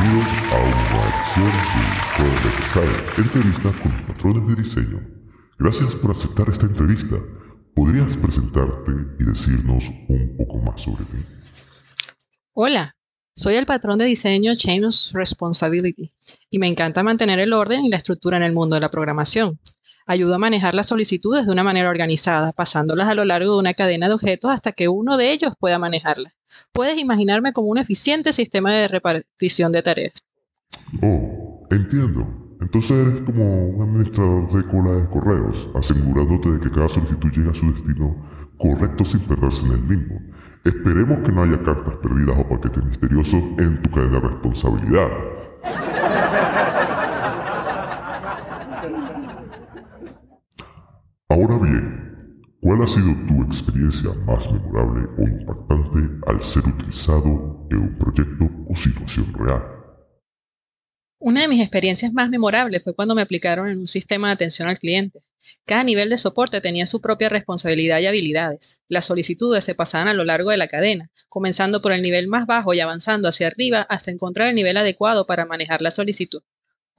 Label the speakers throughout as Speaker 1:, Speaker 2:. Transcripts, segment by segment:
Speaker 1: Bienvenidos a una edición de entrevista con patrones de diseño. Gracias por aceptar esta entrevista. ¿Podrías presentarte y decirnos un poco más sobre ti?
Speaker 2: Hola, soy el patrón de diseño Chain of Responsibility y me encanta mantener el orden y la estructura en el mundo de la programación. Ayudo a manejar las solicitudes de una manera organizada, pasándolas a lo largo de una cadena de objetos hasta que uno de ellos pueda manejarlas. Puedes imaginarme como un eficiente sistema de repartición de tareas.
Speaker 1: Oh, entiendo. Entonces eres como un administrador de cola de correos, asegurándote de que cada solicitud llegue a su destino correcto sin perderse en el mismo. Esperemos que no haya cartas perdidas o paquetes misteriosos en tu cadena de responsabilidad. Ahora bien, ¿cuál ha sido tu experiencia más memorable o impactante al ser utilizado en un proyecto o situación real?
Speaker 2: Una de mis experiencias más memorables fue cuando me aplicaron en un sistema de atención al cliente. Cada nivel de soporte tenía su propia responsabilidad y habilidades. Las solicitudes se pasaban a lo largo de la cadena, comenzando por el nivel más bajo y avanzando hacia arriba hasta encontrar el nivel adecuado para manejar la solicitud.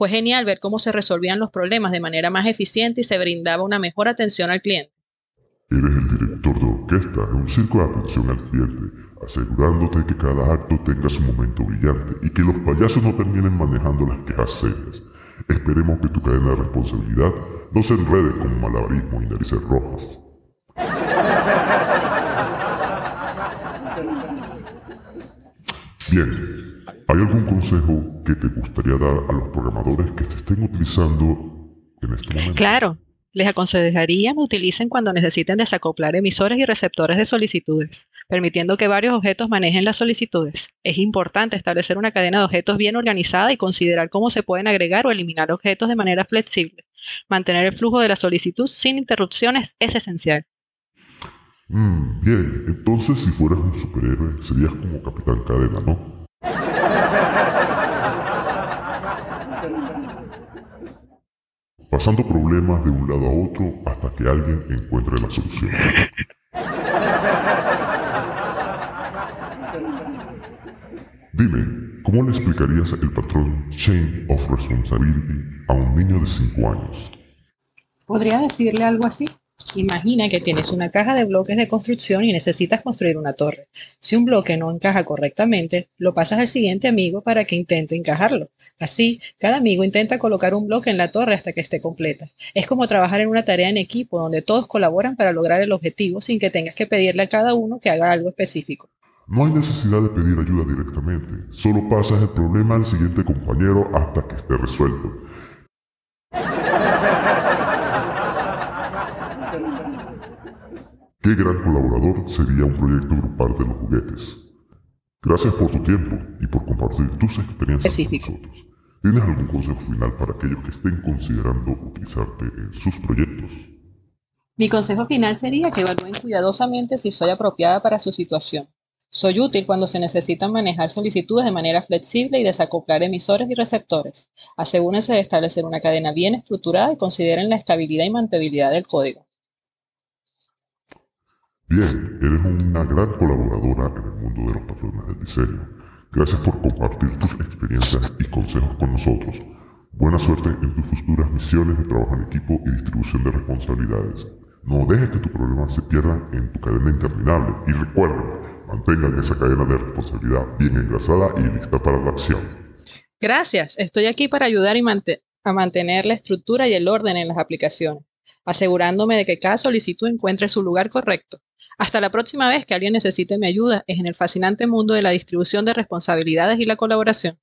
Speaker 2: Fue genial ver cómo se resolvían los problemas de manera más eficiente y se brindaba una mejor atención al cliente.
Speaker 1: Eres el director de orquesta en un circo de atención al cliente, asegurándote que cada acto tenga su momento brillante y que los payasos no terminen manejando las quejas serias. Esperemos que tu cadena de responsabilidad no se enrede con malabarismo y narices rojas. Bien, ¿Hay algún consejo que te gustaría dar a los programadores que se estén utilizando en este momento?
Speaker 2: Claro, les aconsejaría que utilicen cuando necesiten desacoplar emisores y receptores de solicitudes, permitiendo que varios objetos manejen las solicitudes. Es importante establecer una cadena de objetos bien organizada y considerar cómo se pueden agregar o eliminar objetos de manera flexible. Mantener el flujo de la solicitud sin interrupciones es esencial.
Speaker 1: Mm, bien, entonces si fueras un superhéroe serías como Capitán Cadena, ¿no? Pasando problemas de un lado a otro hasta que alguien encuentre la solución. Dime, ¿cómo le explicarías el patrón Chain of Responsibility a un niño de 5 años?
Speaker 2: Podría decirle algo así. Imagina que tienes una caja de bloques de construcción y necesitas construir una torre. Si un bloque no encaja correctamente, lo pasas al siguiente amigo para que intente encajarlo. Así, cada amigo intenta colocar un bloque en la torre hasta que esté completa. Es como trabajar en una tarea en equipo donde todos colaboran para lograr el objetivo sin que tengas que pedirle a cada uno que haga algo específico.
Speaker 1: No hay necesidad de pedir ayuda directamente, solo pasas el problema al siguiente compañero hasta que esté resuelto. Qué gran colaborador sería un proyecto grupal de los juguetes. Gracias por tu tiempo y por compartir tus experiencias con nosotros. ¿Tienes algún consejo final para aquellos que estén considerando utilizarte en sus proyectos?
Speaker 2: Mi consejo final sería que evalúen cuidadosamente si soy apropiada para su situación. Soy útil cuando se necesitan manejar solicitudes de manera flexible y desacoplar emisores y receptores. Asegúrense de establecer una cadena bien estructurada y consideren la estabilidad y mantenibilidad del código.
Speaker 1: Bien, eres una gran colaboradora en el mundo de los patrones del diseño. Gracias por compartir tus experiencias y consejos con nosotros. Buena suerte en tus futuras misiones de trabajo en equipo y distribución de responsabilidades. No dejes que tu problema se pierda en tu cadena interminable y recuerden, mantengan esa cadena de responsabilidad bien engrasada y lista para la acción.
Speaker 2: Gracias, estoy aquí para ayudar a mantener la estructura y el orden en las aplicaciones, asegurándome de que cada solicitud encuentre su lugar correcto. Hasta la próxima vez que alguien necesite mi ayuda es en el fascinante mundo de la distribución de responsabilidades y la colaboración.